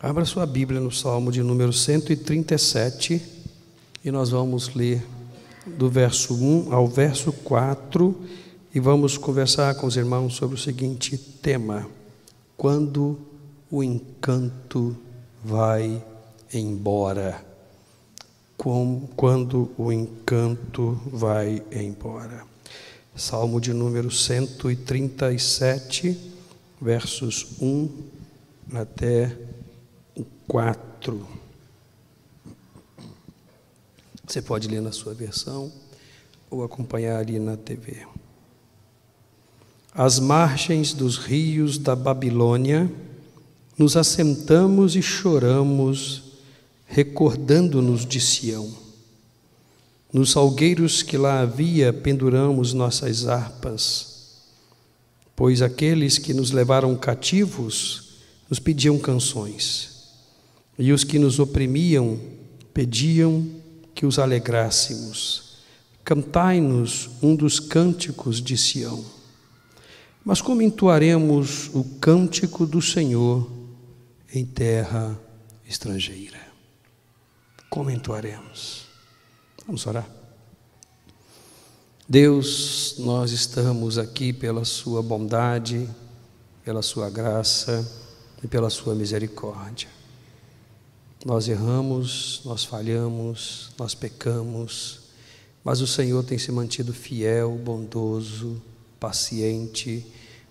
Abra sua Bíblia no Salmo de número 137 e nós vamos ler do verso 1 ao verso 4 e vamos conversar com os irmãos sobre o seguinte tema: Quando o encanto vai embora. Quando o encanto vai embora. Salmo de número 137, versos 1 até 4. Você pode ler na sua versão ou acompanhar ali na TV. Às margens dos rios da Babilônia, nos assentamos e choramos, recordando-nos de Sião. Nos salgueiros que lá havia, penduramos nossas harpas, pois aqueles que nos levaram cativos nos pediam canções e os que nos oprimiam pediam que os alegrássemos. Cantai-nos um dos cânticos de Sião. Mas como entoaremos o cântico do Senhor em terra estrangeira? Como entoaremos? Vamos orar. Deus, nós estamos aqui pela Sua bondade, pela Sua graça e pela Sua misericórdia. Nós erramos, nós falhamos, nós pecamos, mas o Senhor tem se mantido fiel, bondoso, paciente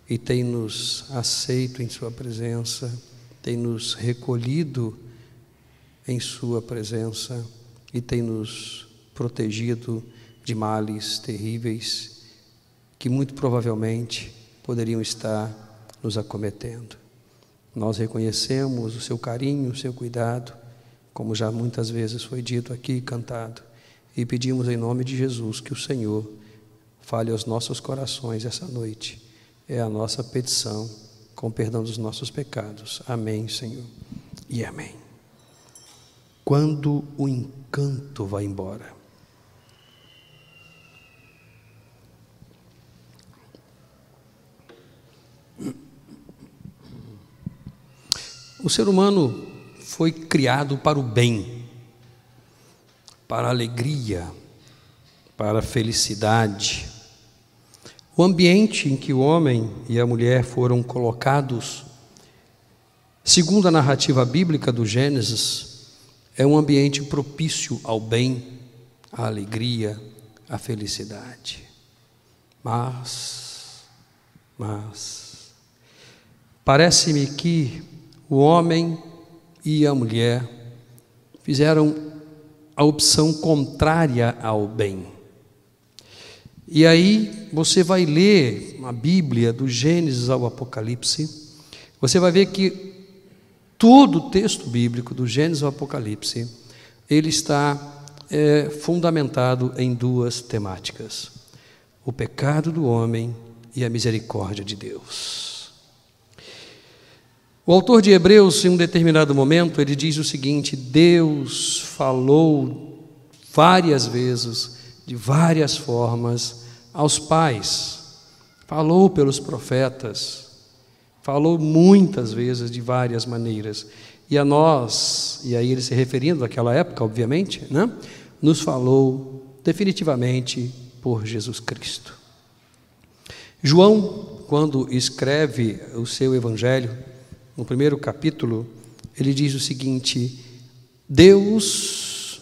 e tem nos aceito em Sua presença, tem nos recolhido em Sua presença e tem nos protegido de males terríveis que muito provavelmente poderiam estar nos acometendo. Nós reconhecemos o seu carinho, o seu cuidado, como já muitas vezes foi dito aqui cantado, e pedimos em nome de Jesus que o Senhor fale aos nossos corações essa noite. É a nossa petição, com perdão dos nossos pecados. Amém, Senhor. E amém. Quando o encanto vai embora, O ser humano foi criado para o bem, para a alegria, para a felicidade. O ambiente em que o homem e a mulher foram colocados, segundo a narrativa bíblica do Gênesis, é um ambiente propício ao bem, à alegria, à felicidade. Mas, mas, parece-me que o homem e a mulher fizeram a opção contrária ao bem. E aí você vai ler a Bíblia, do Gênesis ao Apocalipse, você vai ver que todo o texto bíblico, do Gênesis ao Apocalipse, ele está é, fundamentado em duas temáticas: o pecado do homem e a misericórdia de Deus. O autor de Hebreus, em um determinado momento, ele diz o seguinte: Deus falou várias vezes, de várias formas, aos pais, falou pelos profetas, falou muitas vezes de várias maneiras. E a nós, e aí ele se referindo àquela época, obviamente, né, nos falou definitivamente por Jesus Cristo. João, quando escreve o seu evangelho, no primeiro capítulo, ele diz o seguinte: Deus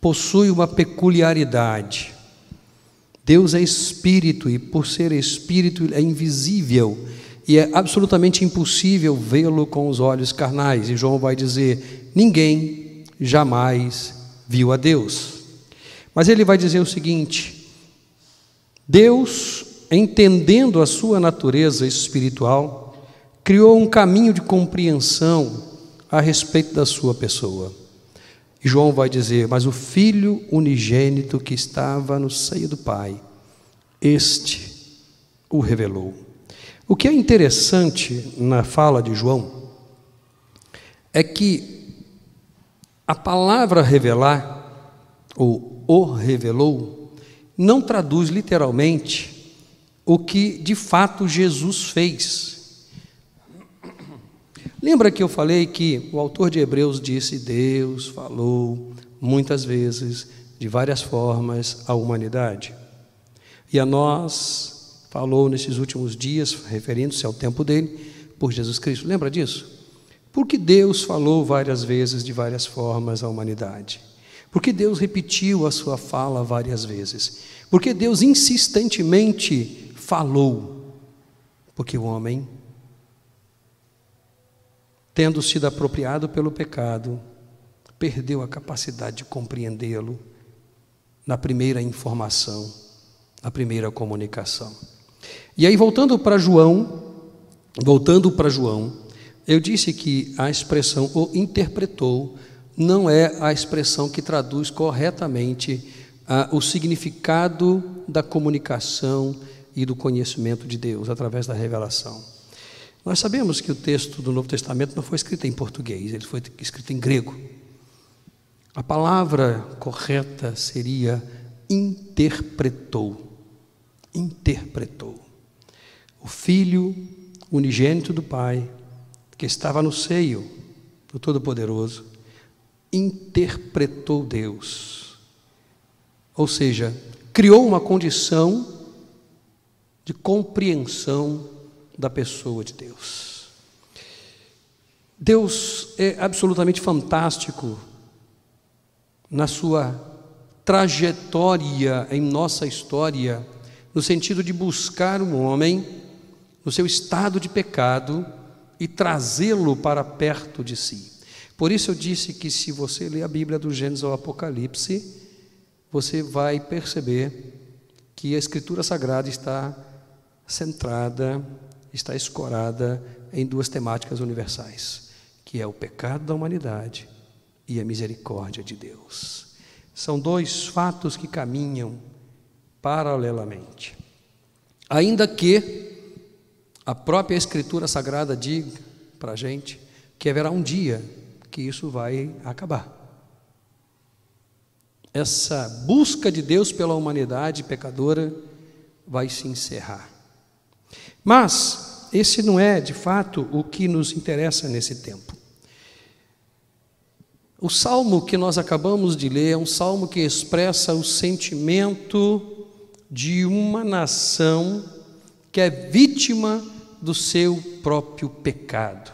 possui uma peculiaridade. Deus é espírito e, por ser espírito, é invisível e é absolutamente impossível vê-lo com os olhos carnais. E João vai dizer: ninguém jamais viu a Deus. Mas ele vai dizer o seguinte: Deus, entendendo a sua natureza espiritual, criou um caminho de compreensão a respeito da sua pessoa. E João vai dizer: Mas o filho unigênito que estava no seio do Pai, este o revelou. O que é interessante na fala de João é que a palavra revelar, ou o revelou, não traduz literalmente o que de fato Jesus fez Lembra que eu falei que o autor de Hebreus disse: Deus falou muitas vezes, de várias formas, à humanidade. E a nós falou nesses últimos dias, referindo-se ao tempo dele, por Jesus Cristo. Lembra disso? Porque Deus falou várias vezes, de várias formas, à humanidade. Porque Deus repetiu a sua fala várias vezes. Porque Deus insistentemente falou. Porque o homem tendo sido apropriado pelo pecado, perdeu a capacidade de compreendê-lo na primeira informação, na primeira comunicação. E aí, voltando para João, voltando para João, eu disse que a expressão o interpretou não é a expressão que traduz corretamente ah, o significado da comunicação e do conhecimento de Deus através da revelação. Nós sabemos que o texto do Novo Testamento não foi escrito em português, ele foi escrito em grego. A palavra correta seria interpretou. Interpretou. O Filho unigênito do Pai, que estava no seio do Todo-Poderoso, interpretou Deus. Ou seja, criou uma condição de compreensão da pessoa de Deus. Deus é absolutamente fantástico na sua trajetória em nossa história, no sentido de buscar um homem no seu estado de pecado e trazê-lo para perto de si. Por isso eu disse que se você ler a Bíblia do Gênesis ao Apocalipse, você vai perceber que a Escritura Sagrada está centrada está escorada em duas temáticas universais, que é o pecado da humanidade e a misericórdia de Deus. São dois fatos que caminham paralelamente. Ainda que a própria Escritura Sagrada diga para a gente que haverá um dia que isso vai acabar. Essa busca de Deus pela humanidade pecadora vai se encerrar. Mas esse não é, de fato, o que nos interessa nesse tempo. O salmo que nós acabamos de ler é um salmo que expressa o sentimento de uma nação que é vítima do seu próprio pecado,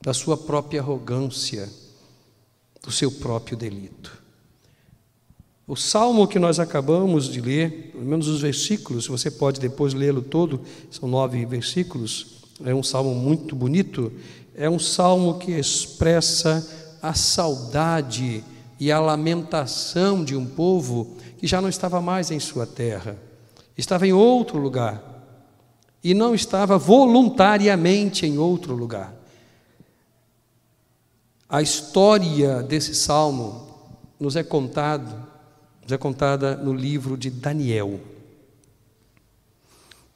da sua própria arrogância, do seu próprio delito. O salmo que nós acabamos de ler, pelo menos os versículos, você pode depois lê-lo todo, são nove versículos, é um salmo muito bonito, é um salmo que expressa a saudade e a lamentação de um povo que já não estava mais em sua terra, estava em outro lugar e não estava voluntariamente em outro lugar. A história desse salmo nos é contado é contada no livro de Daniel.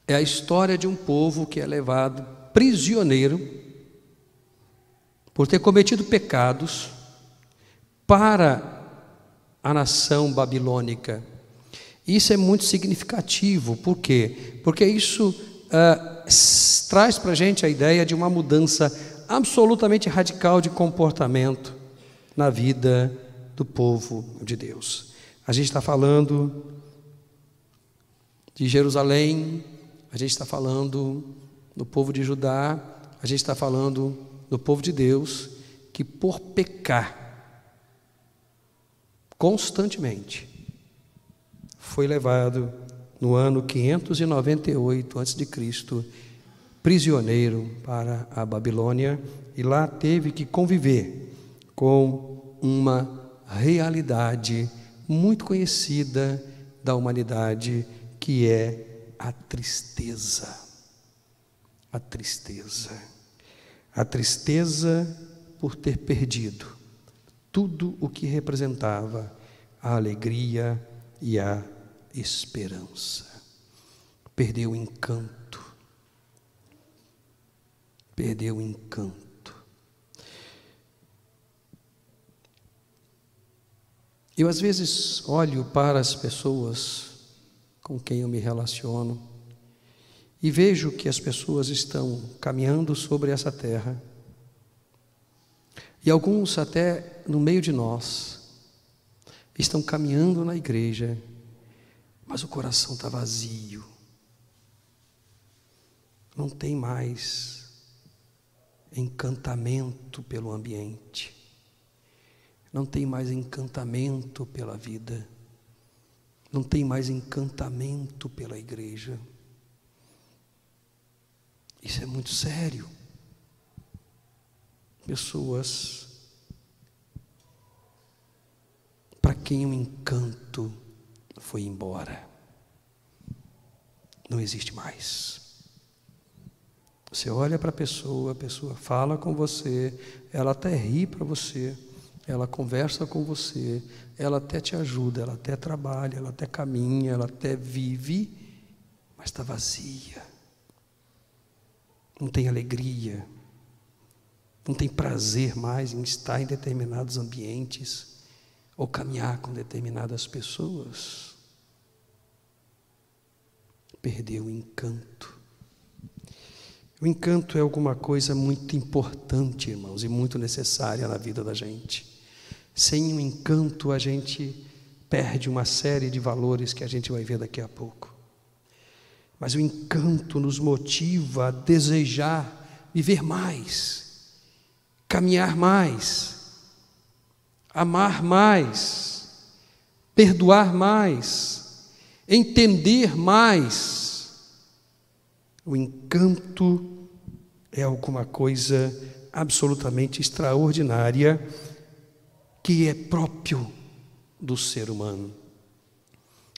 É a história de um povo que é levado prisioneiro por ter cometido pecados para a nação babilônica. Isso é muito significativo, por quê? Porque isso uh, traz para a gente a ideia de uma mudança absolutamente radical de comportamento na vida do povo de Deus. A gente está falando de Jerusalém, a gente está falando do povo de Judá, a gente está falando do povo de Deus, que por pecar constantemente foi levado no ano 598 a.C., prisioneiro para a Babilônia, e lá teve que conviver com uma realidade muito conhecida da humanidade, que é a tristeza. A tristeza. A tristeza por ter perdido tudo o que representava a alegria e a esperança. Perdeu o encanto. Perdeu o encanto. Eu às vezes olho para as pessoas com quem eu me relaciono e vejo que as pessoas estão caminhando sobre essa terra E alguns até no meio de nós estão caminhando na igreja, mas o coração está vazio. Não tem mais encantamento pelo ambiente. Não tem mais encantamento pela vida. Não tem mais encantamento pela igreja. Isso é muito sério. Pessoas para quem o encanto foi embora. Não existe mais. Você olha para a pessoa, a pessoa fala com você, ela até ri para você, ela conversa com você, ela até te ajuda, ela até trabalha, ela até caminha, ela até vive, mas está vazia. Não tem alegria, não tem prazer mais em estar em determinados ambientes ou caminhar com determinadas pessoas. Perdeu o encanto. O encanto é alguma coisa muito importante, irmãos, e muito necessária na vida da gente. Sem o encanto, a gente perde uma série de valores que a gente vai ver daqui a pouco. Mas o encanto nos motiva a desejar viver mais, caminhar mais, amar mais, perdoar mais, entender mais o encanto é alguma coisa absolutamente extraordinária que é próprio do ser humano.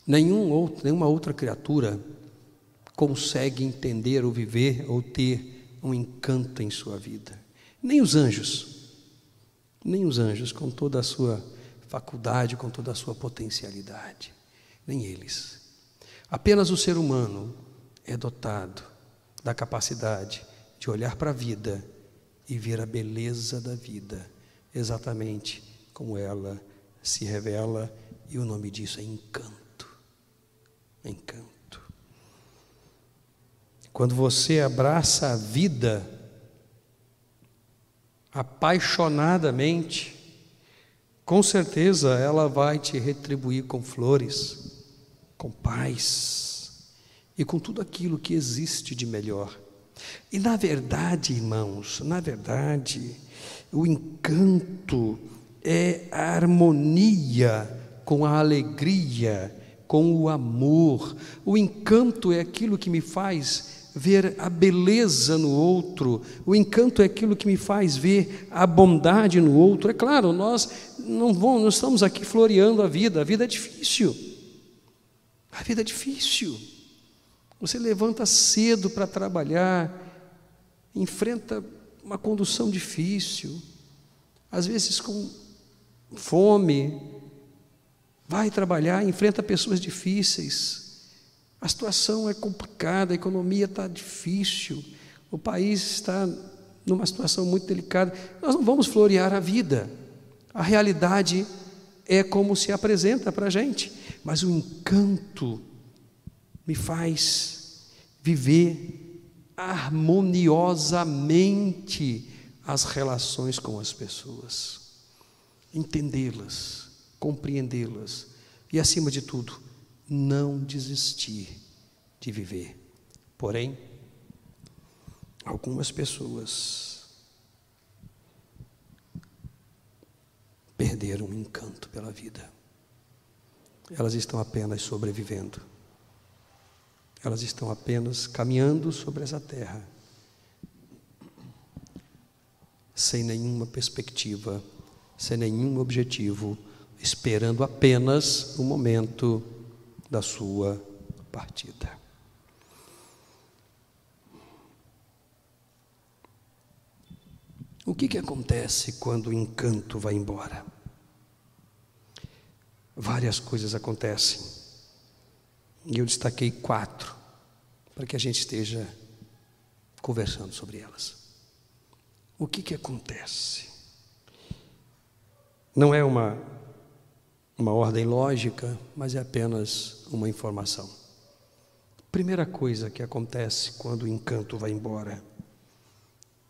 Nenhum outro, nenhuma outra criatura consegue entender ou viver ou ter um encanto em sua vida. Nem os anjos, nem os anjos, com toda a sua faculdade, com toda a sua potencialidade, nem eles. Apenas o ser humano é dotado da capacidade de olhar para a vida e ver a beleza da vida, exatamente como ela se revela, e o nome disso é encanto. Encanto. Quando você abraça a vida apaixonadamente, com certeza ela vai te retribuir com flores, com paz e com tudo aquilo que existe de melhor. E na verdade, irmãos, na verdade, o encanto é a harmonia com a alegria, com o amor. O encanto é aquilo que me faz ver a beleza no outro. O encanto é aquilo que me faz ver a bondade no outro. É claro, nós não, vamos, não estamos aqui floreando a vida. A vida é difícil. A vida é difícil. Você levanta cedo para trabalhar, enfrenta uma condução difícil, às vezes com fome, vai trabalhar, enfrenta pessoas difíceis. A situação é complicada, a economia está difícil, o país está numa situação muito delicada. Nós não vamos florear a vida. A realidade é como se apresenta para a gente, mas o encanto me faz viver harmoniosamente as relações com as pessoas, entendê-las, compreendê-las e, acima de tudo, não desistir de viver. Porém, algumas pessoas perderam o encanto pela vida. Elas estão apenas sobrevivendo. Elas estão apenas caminhando sobre essa terra, sem nenhuma perspectiva, sem nenhum objetivo, esperando apenas o momento da sua partida. O que, que acontece quando o encanto vai embora? Várias coisas acontecem. E eu destaquei quatro, para que a gente esteja conversando sobre elas. O que, que acontece? Não é uma, uma ordem lógica, mas é apenas uma informação. Primeira coisa que acontece quando o encanto vai embora,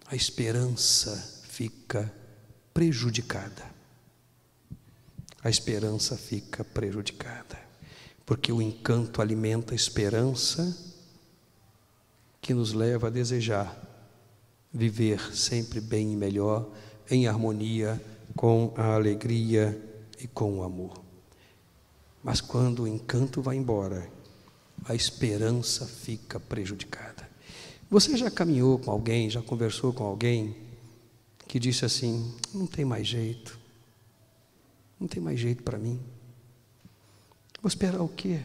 a esperança fica prejudicada. A esperança fica prejudicada, porque o encanto alimenta a esperança que nos leva a desejar viver sempre bem e melhor, em harmonia com a alegria e com o amor. Mas quando o encanto vai embora, a esperança fica prejudicada. Você já caminhou com alguém, já conversou com alguém que disse assim: não tem mais jeito, não tem mais jeito para mim. Vou esperar o quê?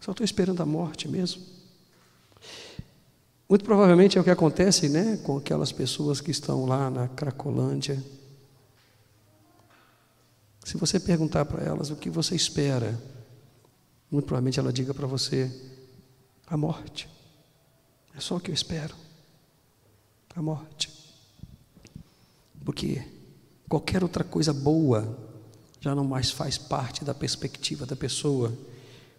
Só estou esperando a morte mesmo. Muito provavelmente é o que acontece né, com aquelas pessoas que estão lá na Cracolândia. Se você perguntar para elas o que você espera, muito provavelmente ela diga para você: a morte. É só o que eu espero. A morte. Porque qualquer outra coisa boa já não mais faz parte da perspectiva da pessoa,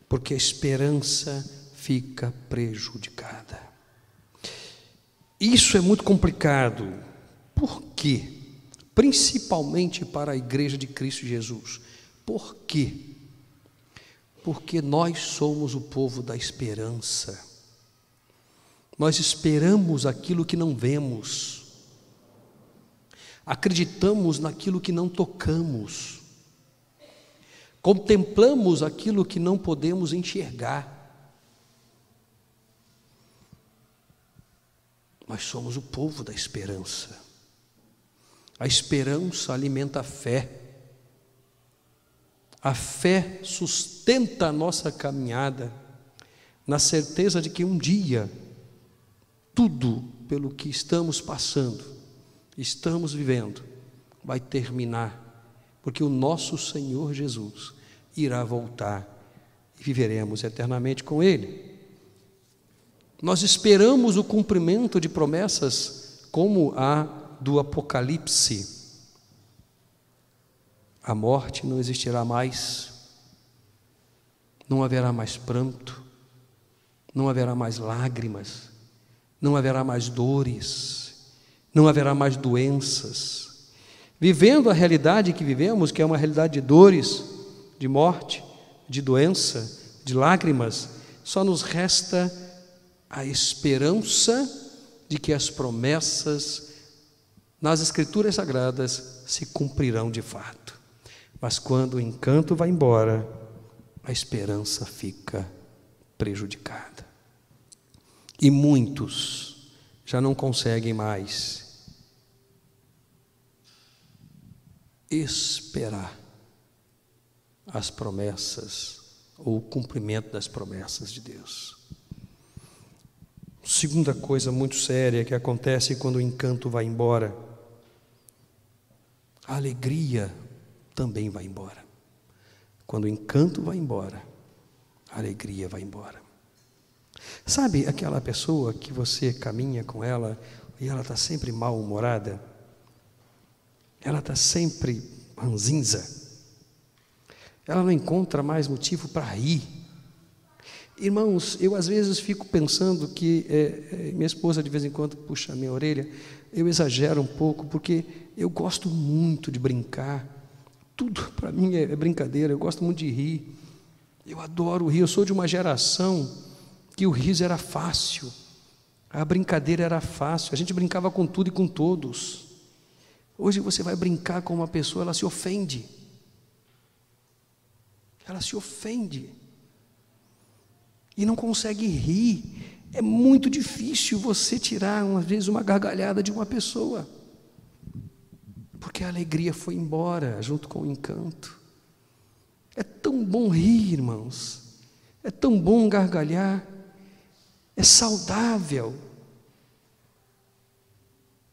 porque a esperança fica prejudicada. Isso é muito complicado. Por quê? Principalmente para a igreja de Cristo Jesus. Por quê? Porque nós somos o povo da esperança. Nós esperamos aquilo que não vemos. Acreditamos naquilo que não tocamos. Contemplamos aquilo que não podemos enxergar. Nós somos o povo da esperança. A esperança alimenta a fé. A fé sustenta a nossa caminhada na certeza de que um dia tudo pelo que estamos passando, estamos vivendo, vai terminar, porque o nosso Senhor Jesus irá voltar e viveremos eternamente com Ele. Nós esperamos o cumprimento de promessas como a do Apocalipse. A morte não existirá mais, não haverá mais pranto, não haverá mais lágrimas, não haverá mais dores, não haverá mais doenças. Vivendo a realidade que vivemos, que é uma realidade de dores, de morte, de doença, de lágrimas, só nos resta a esperança de que as promessas nas Escrituras Sagradas se cumprirão de fato. Mas quando o encanto vai embora, a esperança fica prejudicada. E muitos já não conseguem mais esperar as promessas ou o cumprimento das promessas de Deus. Segunda coisa muito séria que acontece quando o encanto vai embora, a alegria também vai embora. Quando o encanto vai embora, a alegria vai embora. Sabe aquela pessoa que você caminha com ela e ela está sempre mal-humorada? Ela está sempre ranzinza. Ela não encontra mais motivo para rir. Irmãos, eu às vezes fico pensando que é, minha esposa de vez em quando puxa a minha orelha, eu exagero um pouco, porque eu gosto muito de brincar, tudo para mim é, é brincadeira, eu gosto muito de rir, eu adoro rir, eu sou de uma geração que o riso era fácil, a brincadeira era fácil, a gente brincava com tudo e com todos. Hoje você vai brincar com uma pessoa, ela se ofende, ela se ofende e não consegue rir. É muito difícil você tirar, às vezes, uma gargalhada de uma pessoa, porque a alegria foi embora junto com o encanto. É tão bom rir, irmãos, é tão bom gargalhar, é saudável.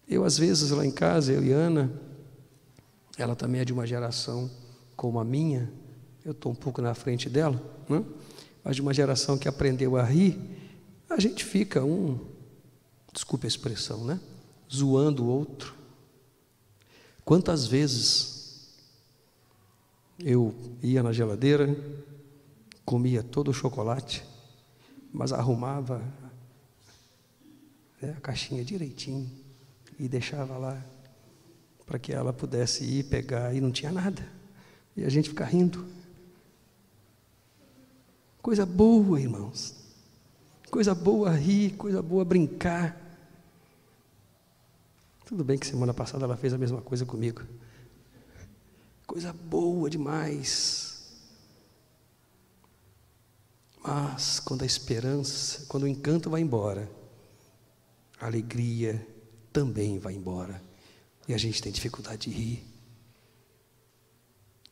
Eu, às vezes, lá em casa, eu e Ana, ela também é de uma geração como a minha, eu estou um pouco na frente dela, não? mas de uma geração que aprendeu a rir, a gente fica um, desculpe a expressão, né? Zoando o outro. Quantas vezes eu ia na geladeira, comia todo o chocolate, mas arrumava né, a caixinha direitinho e deixava lá para que ela pudesse ir pegar e não tinha nada. E a gente fica rindo. Coisa boa, irmãos. Coisa boa rir, coisa boa brincar. Tudo bem que semana passada ela fez a mesma coisa comigo. Coisa boa demais. Mas quando a esperança, quando o encanto vai embora, a alegria também vai embora. E a gente tem dificuldade de rir.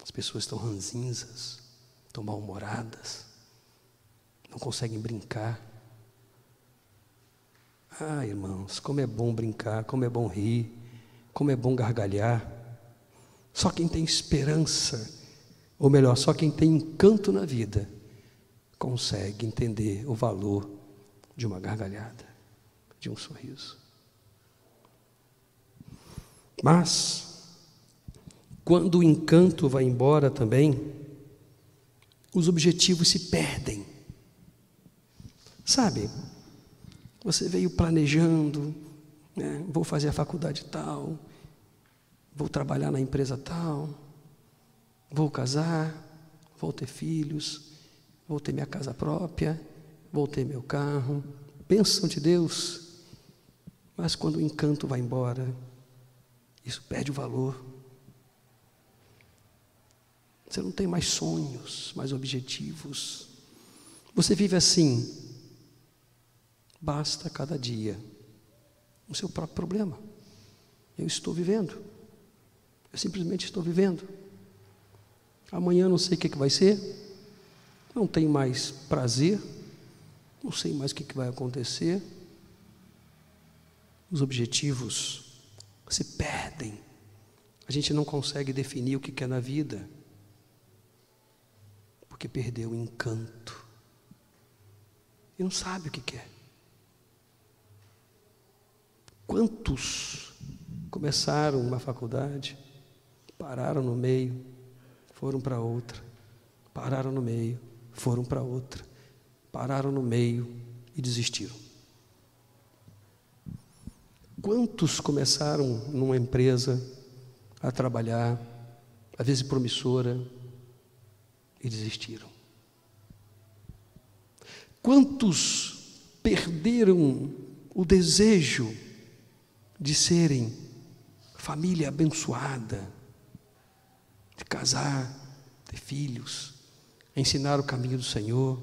As pessoas estão ranzinzas, estão mal-humoradas, não conseguem brincar. Ah, irmãos, como é bom brincar, como é bom rir, como é bom gargalhar. Só quem tem esperança, ou melhor, só quem tem encanto na vida, consegue entender o valor de uma gargalhada, de um sorriso. Mas, quando o encanto vai embora também, os objetivos se perdem. Sabe, você veio planejando, né, vou fazer a faculdade tal, vou trabalhar na empresa tal, vou casar, vou ter filhos, vou ter minha casa própria, vou ter meu carro. Bênção de Deus. Mas quando o encanto vai embora, isso perde o valor. Você não tem mais sonhos, mais objetivos. Você vive assim. Basta cada dia o seu próprio problema. Eu estou vivendo. Eu simplesmente estou vivendo. Amanhã não sei o que, que vai ser. Não tenho mais prazer. Não sei mais o que, que vai acontecer. Os objetivos se perdem. A gente não consegue definir o que quer na vida, porque perdeu o encanto. E não sabe o que quer. Quantos começaram uma faculdade, pararam no meio, foram para outra, pararam no meio, foram para outra, pararam no meio e desistiram? Quantos começaram numa empresa a trabalhar, às vezes promissora, e desistiram? Quantos perderam o desejo de serem família abençoada, de casar, ter filhos, ensinar o caminho do Senhor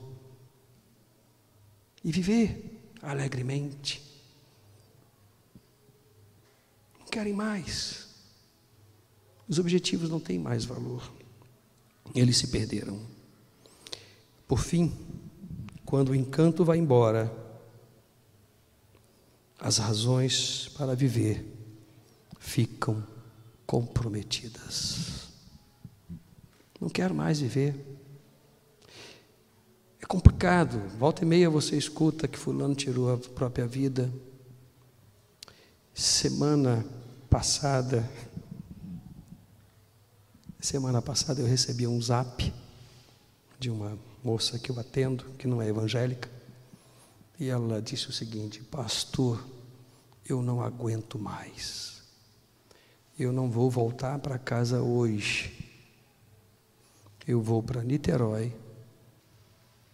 e viver alegremente? querem mais. Os objetivos não têm mais valor. Eles se perderam. Por fim, quando o encanto vai embora, as razões para viver ficam comprometidas. Não quero mais viver. É complicado. Volta e meia você escuta que fulano tirou a própria vida. Semana passada, semana passada eu recebi um zap de uma moça que eu atendo, que não é evangélica, e ela disse o seguinte: Pastor, eu não aguento mais, eu não vou voltar para casa hoje, eu vou para Niterói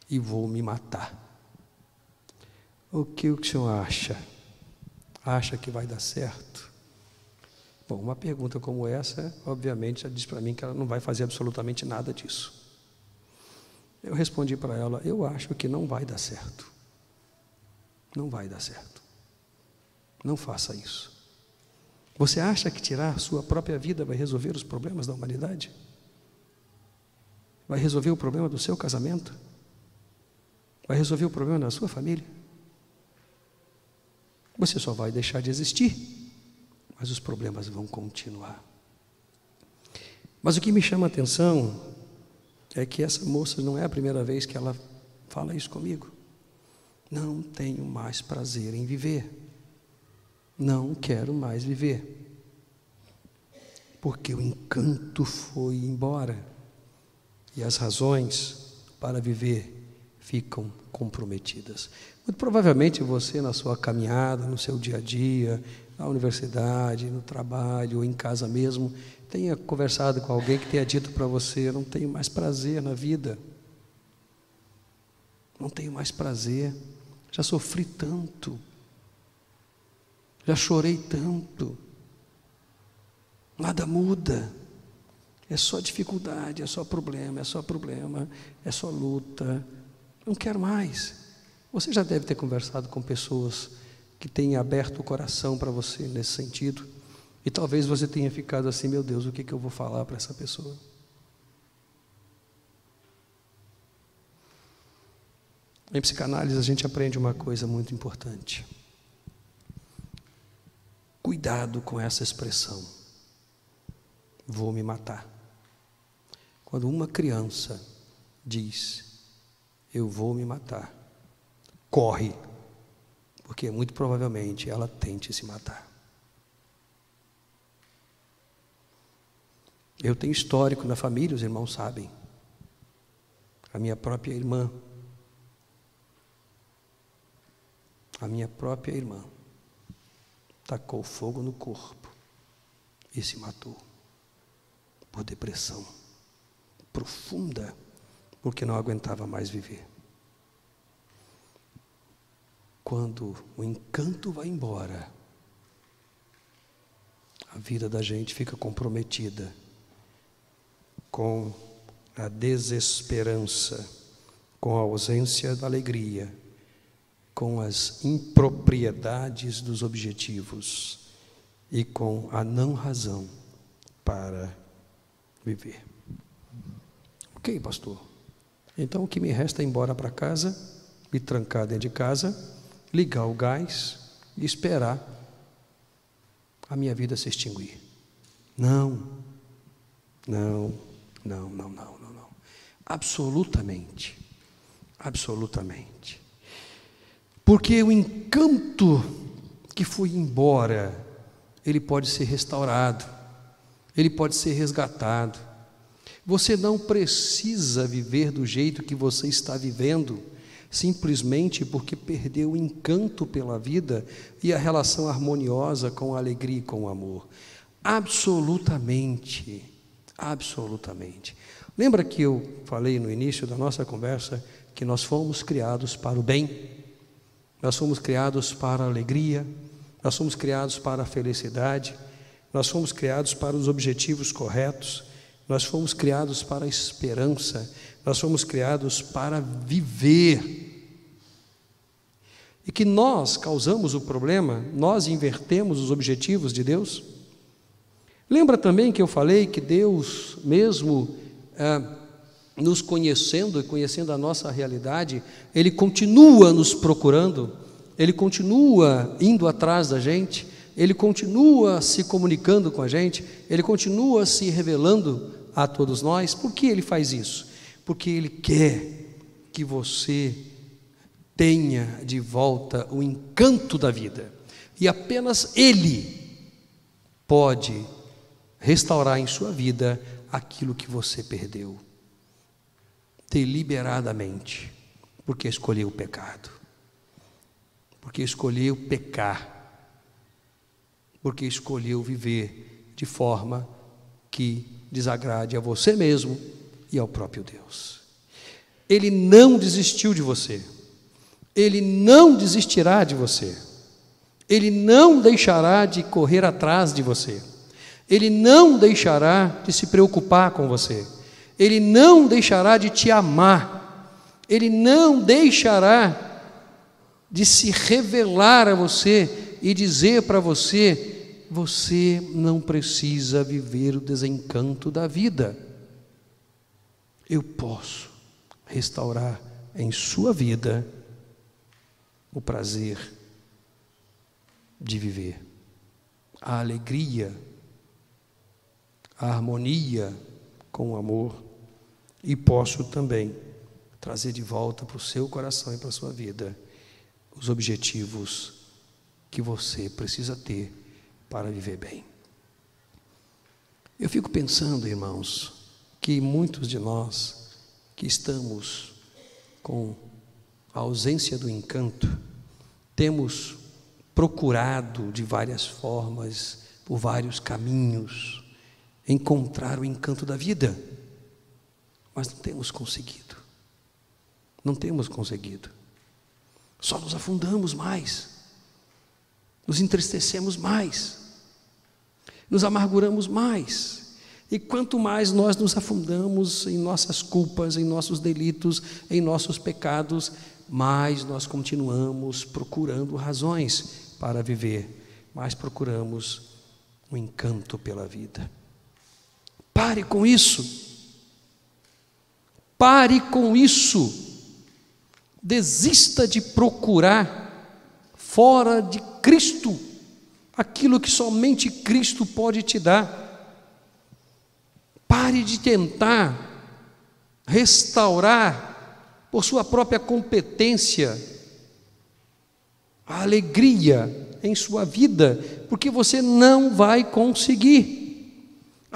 e vou me matar. O que o senhor acha? Acha que vai dar certo? Bom, uma pergunta como essa, obviamente, já diz para mim que ela não vai fazer absolutamente nada disso. Eu respondi para ela: eu acho que não vai dar certo. Não vai dar certo. Não faça isso. Você acha que tirar sua própria vida vai resolver os problemas da humanidade? Vai resolver o problema do seu casamento? Vai resolver o problema da sua família? Você só vai deixar de existir mas os problemas vão continuar. Mas o que me chama a atenção é que essa moça não é a primeira vez que ela fala isso comigo. Não tenho mais prazer em viver. Não quero mais viver. Porque o encanto foi embora e as razões para viver ficam comprometidas. Muito provavelmente você, na sua caminhada, no seu dia a dia, na universidade, no trabalho, ou em casa mesmo, tenha conversado com alguém que tenha dito para você: não tenho mais prazer na vida, não tenho mais prazer, já sofri tanto, já chorei tanto, nada muda. É só dificuldade, é só problema, é só problema, é só luta. Não quero mais. Você já deve ter conversado com pessoas que têm aberto o coração para você nesse sentido. E talvez você tenha ficado assim, meu Deus, o que, que eu vou falar para essa pessoa? Em psicanálise a gente aprende uma coisa muito importante. Cuidado com essa expressão. Vou me matar. Quando uma criança diz, eu vou me matar, corre, porque muito provavelmente ela tente se matar. Eu tenho histórico na família, os irmãos sabem. A minha própria irmã, a minha própria irmã, tacou fogo no corpo e se matou por depressão profunda, porque não aguentava mais viver. Quando o encanto vai embora, a vida da gente fica comprometida com a desesperança, com a ausência da alegria, com as impropriedades dos objetivos e com a não razão para viver. Ok, pastor. Então o que me resta é ir embora para casa, me trancar dentro de casa, ligar o gás e esperar a minha vida se extinguir. Não, não, não, não, não, não, não. Absolutamente, absolutamente. Porque o encanto que foi embora, ele pode ser restaurado, ele pode ser resgatado. Você não precisa viver do jeito que você está vivendo, simplesmente porque perdeu o encanto pela vida e a relação harmoniosa com a alegria e com o amor. Absolutamente, absolutamente. Lembra que eu falei no início da nossa conversa que nós fomos criados para o bem, nós fomos criados para a alegria, nós fomos criados para a felicidade, nós fomos criados para os objetivos corretos. Nós fomos criados para a esperança, nós fomos criados para viver. E que nós causamos o problema, nós invertemos os objetivos de Deus. Lembra também que eu falei que Deus, mesmo é, nos conhecendo e conhecendo a nossa realidade, Ele continua nos procurando, Ele continua indo atrás da gente, Ele continua se comunicando com a gente, Ele continua se revelando a todos nós. Por que ele faz isso? Porque ele quer que você tenha de volta o encanto da vida. E apenas ele pode restaurar em sua vida aquilo que você perdeu. Deliberadamente, porque escolheu o pecado. Porque escolheu pecar. Porque escolheu viver de forma que desagrade a você mesmo e ao próprio Deus. Ele não desistiu de você. Ele não desistirá de você. Ele não deixará de correr atrás de você. Ele não deixará de se preocupar com você. Ele não deixará de te amar. Ele não deixará de se revelar a você e dizer para você você não precisa viver o desencanto da vida. Eu posso restaurar em sua vida o prazer de viver, a alegria, a harmonia com amor, e posso também trazer de volta para o seu coração e para a sua vida os objetivos que você precisa ter para viver bem. Eu fico pensando, irmãos, que muitos de nós que estamos com a ausência do encanto, temos procurado de várias formas, por vários caminhos, encontrar o encanto da vida, mas não temos conseguido. Não temos conseguido. Só nos afundamos mais, nos entristecemos mais, nos amarguramos mais. E quanto mais nós nos afundamos em nossas culpas, em nossos delitos, em nossos pecados, mais nós continuamos procurando razões para viver, mais procuramos o um encanto pela vida. Pare com isso. Pare com isso. Desista de procurar fora de Cristo aquilo que somente Cristo pode te dar. Pare de tentar restaurar por sua própria competência a alegria em sua vida, porque você não vai conseguir.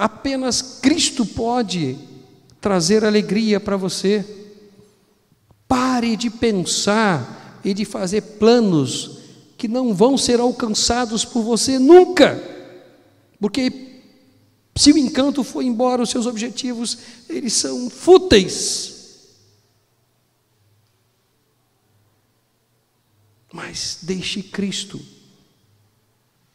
Apenas Cristo pode trazer alegria para você. Pare de pensar e de fazer planos que não vão ser alcançados por você nunca, porque se o encanto for embora, os seus objetivos, eles são fúteis. Mas deixe Cristo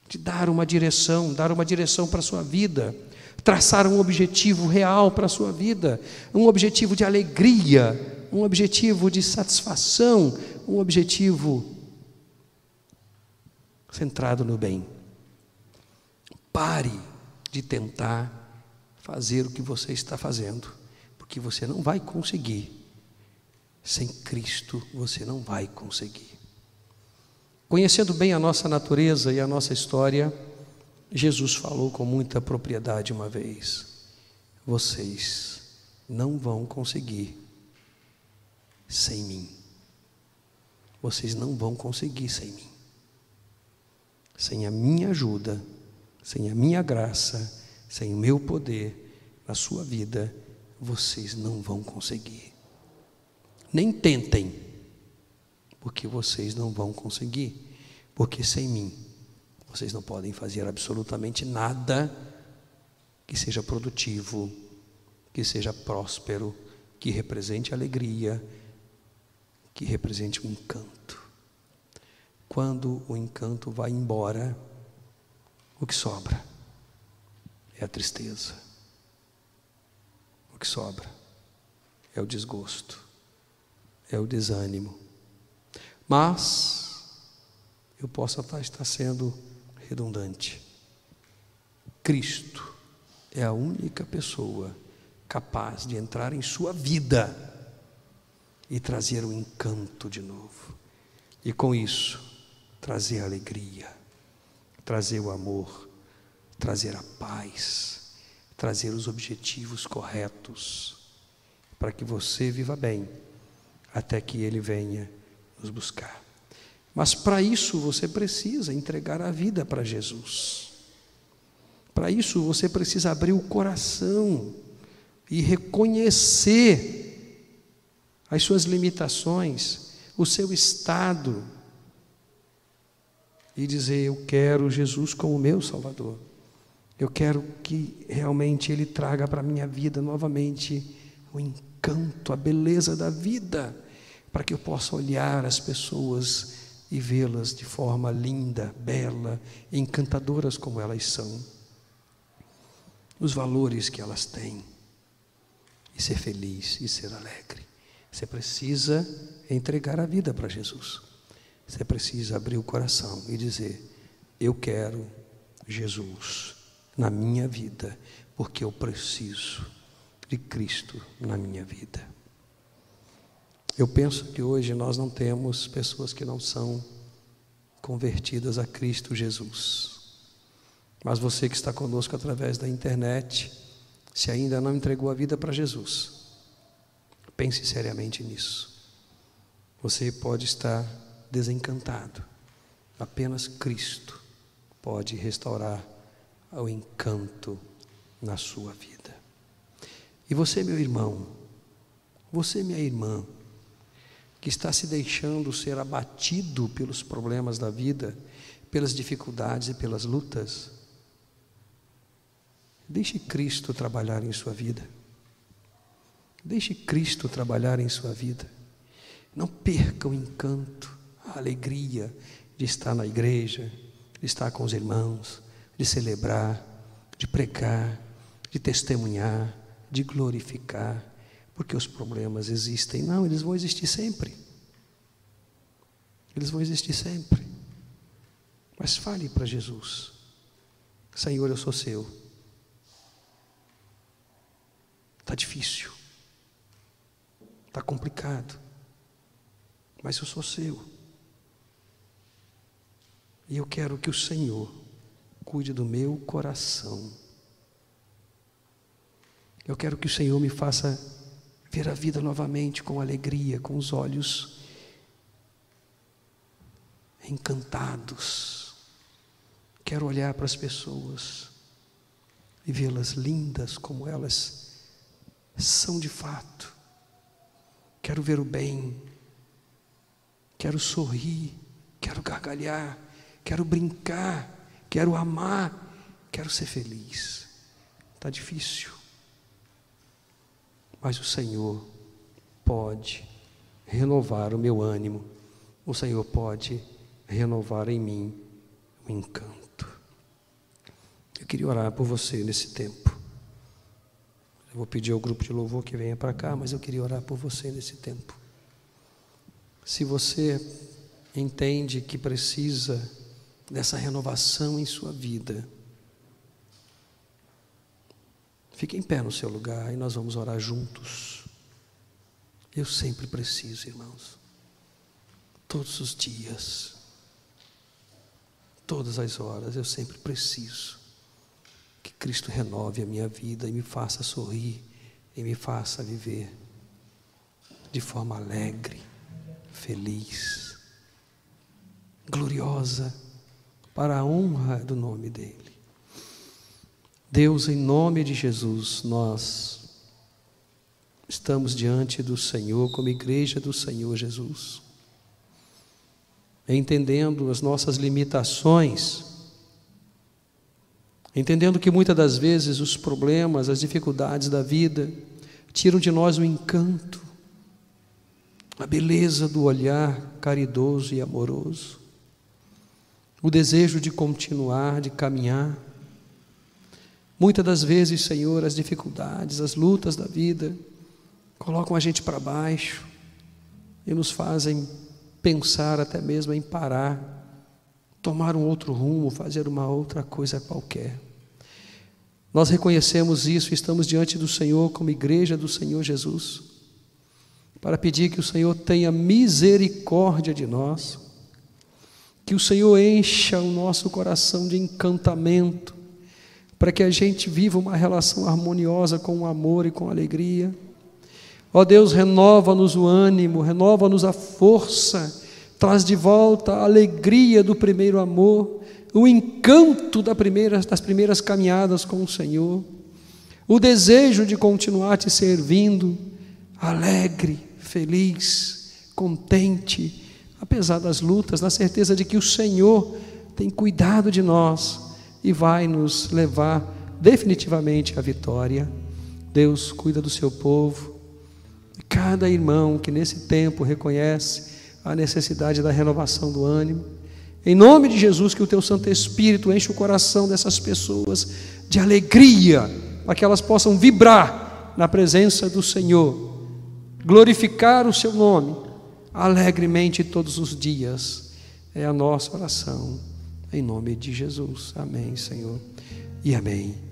te dar uma direção, dar uma direção para a sua vida, traçar um objetivo real para a sua vida, um objetivo de alegria, um objetivo de satisfação, um objetivo centrado no bem. Pare de tentar fazer o que você está fazendo, porque você não vai conseguir. Sem Cristo você não vai conseguir. Conhecendo bem a nossa natureza e a nossa história, Jesus falou com muita propriedade uma vez: vocês não vão conseguir sem mim. Vocês não vão conseguir sem mim. Sem a minha ajuda, sem a minha graça, sem o meu poder na sua vida, vocês não vão conseguir. Nem tentem, porque vocês não vão conseguir, porque sem mim vocês não podem fazer absolutamente nada que seja produtivo, que seja próspero, que represente alegria, que represente um encanto. Quando o encanto vai embora, o que sobra é a tristeza. O que sobra é o desgosto, é o desânimo. Mas eu posso estar sendo redundante. Cristo é a única pessoa capaz de entrar em sua vida e trazer o encanto de novo. E com isso, trazer alegria trazer o amor, trazer a paz, trazer os objetivos corretos, para que você viva bem, até que Ele venha nos buscar. Mas para isso você precisa entregar a vida para Jesus. Para isso você precisa abrir o coração e reconhecer as suas limitações, o seu estado, e dizer: Eu quero Jesus como meu Salvador. Eu quero que realmente Ele traga para a minha vida novamente o encanto, a beleza da vida, para que eu possa olhar as pessoas e vê-las de forma linda, bela, encantadoras como elas são, os valores que elas têm, e ser feliz e ser alegre. Você precisa entregar a vida para Jesus. Você precisa abrir o coração e dizer: Eu quero Jesus na minha vida, porque eu preciso de Cristo na minha vida. Eu penso que hoje nós não temos pessoas que não são convertidas a Cristo Jesus. Mas você que está conosco através da internet, se ainda não entregou a vida para Jesus, pense seriamente nisso. Você pode estar desencantado. Apenas Cristo pode restaurar o encanto na sua vida. E você, meu irmão, você, minha irmã, que está se deixando ser abatido pelos problemas da vida, pelas dificuldades e pelas lutas. Deixe Cristo trabalhar em sua vida. Deixe Cristo trabalhar em sua vida. Não perca o encanto, a alegria de estar na igreja, de estar com os irmãos, de celebrar, de pregar, de testemunhar, de glorificar, porque os problemas existem. Não, eles vão existir sempre. Eles vão existir sempre. Mas fale para Jesus: Senhor, eu sou seu. Está difícil. Está complicado. Mas eu sou seu. E eu quero que o Senhor cuide do meu coração. Eu quero que o Senhor me faça ver a vida novamente com alegria, com os olhos encantados. Quero olhar para as pessoas e vê-las lindas como elas são de fato. Quero ver o bem, quero sorrir, quero gargalhar, quero brincar, quero amar, quero ser feliz. Está difícil, mas o Senhor pode renovar o meu ânimo, o Senhor pode renovar em mim o encanto. Eu queria orar por você nesse tempo. Eu vou pedir ao grupo de louvor que venha para cá, mas eu queria orar por você nesse tempo. Se você entende que precisa dessa renovação em sua vida, fique em pé no seu lugar e nós vamos orar juntos. Eu sempre preciso, irmãos, todos os dias, todas as horas, eu sempre preciso que Cristo renove a minha vida e me faça sorrir e me faça viver de forma alegre, feliz, gloriosa, para a honra do nome dEle. Deus, em nome de Jesus, nós estamos diante do Senhor, como igreja do Senhor Jesus, entendendo as nossas limitações, entendendo que muitas das vezes os problemas, as dificuldades da vida tiram de nós o encanto, a beleza do olhar caridoso e amoroso, o desejo de continuar, de caminhar. Muitas das vezes, Senhor, as dificuldades, as lutas da vida colocam a gente para baixo e nos fazem pensar até mesmo em parar, tomar um outro rumo, fazer uma outra coisa qualquer. Nós reconhecemos isso e estamos diante do Senhor como igreja do Senhor Jesus, para pedir que o Senhor tenha misericórdia de nós, que o Senhor encha o nosso coração de encantamento, para que a gente viva uma relação harmoniosa com o amor e com a alegria. Ó Deus, renova-nos o ânimo, renova-nos a força, traz de volta a alegria do primeiro amor o encanto das primeiras, das primeiras caminhadas com o Senhor, o desejo de continuar te servindo, alegre, feliz, contente, apesar das lutas, na certeza de que o Senhor tem cuidado de nós e vai nos levar definitivamente à vitória. Deus cuida do seu povo. Cada irmão que nesse tempo reconhece a necessidade da renovação do ânimo, em nome de Jesus, que o teu Santo Espírito enche o coração dessas pessoas de alegria, para que elas possam vibrar na presença do Senhor, glorificar o seu nome alegremente todos os dias. É a nossa oração, em nome de Jesus. Amém, Senhor, e amém.